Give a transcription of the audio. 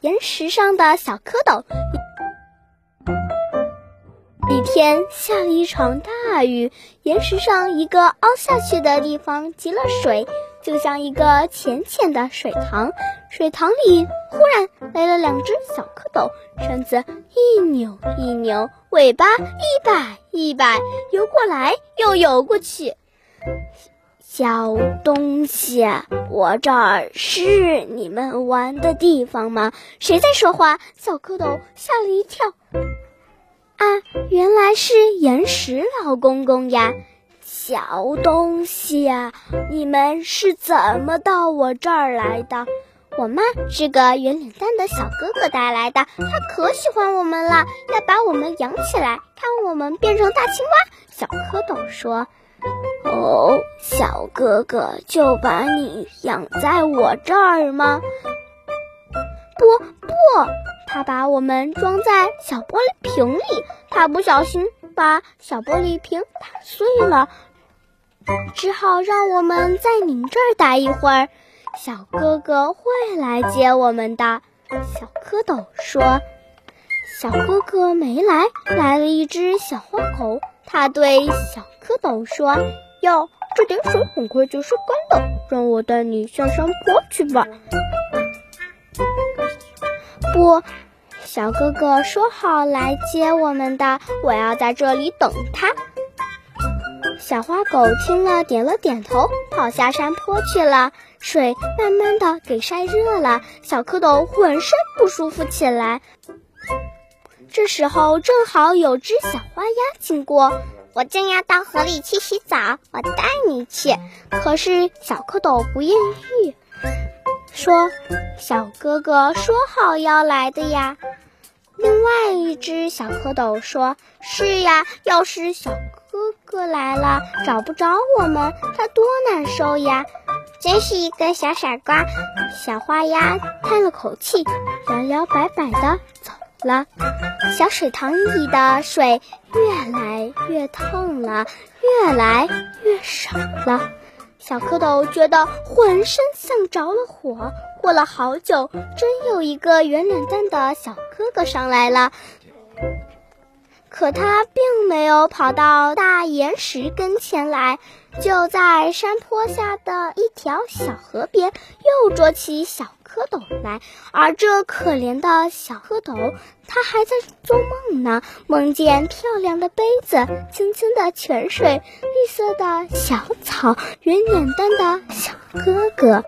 岩石上的小蝌蚪。一天下了一场大雨，岩石上一个凹下去的地方积了水，就像一个浅浅的水塘。水塘里忽然来了两只小蝌蚪，身子一扭一扭，尾巴一摆一摆，游过来又游过去。小东西，我这儿是你们玩的地方吗？谁在说话？小蝌蚪吓了一跳。啊，原来是岩石老公公呀！小东西呀，你们是怎么到我这儿来的？我妈是个圆脸蛋的小哥哥带来的，他可喜欢我们了，要把我们养起来，看我们变成大青蛙。小蝌蚪说：“哦，小哥哥就把你养在我这儿吗？”不不。他把我们装在小玻璃瓶里，他不小心把小玻璃瓶打碎了，只好让我们在您这儿待一会儿。小哥哥会来接我们的。小蝌蚪说：“小哥哥没来，来了一只小花狗。他对小蝌蚪说：‘哟，这点水很快就收干了，让我带你下山坡去吧。’”不，小哥哥说好来接我们的，我要在这里等他。小花狗听了，点了点头，跑下山坡去了。水慢慢的给晒热了，小蝌蚪浑身不舒服起来。这时候正好有只小花鸭经过，我正要到河里去洗澡，我带你去。可是小蝌蚪不愿意。说：“小哥哥说好要来的呀。”另外一只小蝌蚪说：“是呀，要是小哥哥来了找不着我们，他多难受呀！真是一个小傻瓜。”小花鸭叹了口气，摇摇摆摆的走了。小水塘里的水越来越烫了，越来越少了。小蝌蚪觉得浑身像着了火，过了好久，真有一个圆脸蛋的小哥哥上来了。可他并没有跑到大岩石跟前来，就在山坡下的一条小河边，又捉起小蝌蚪来。而这可怜的小蝌蚪，它还在做梦呢，梦见漂亮的杯子、清清的泉水、绿色的小草、圆脸蛋的小哥哥。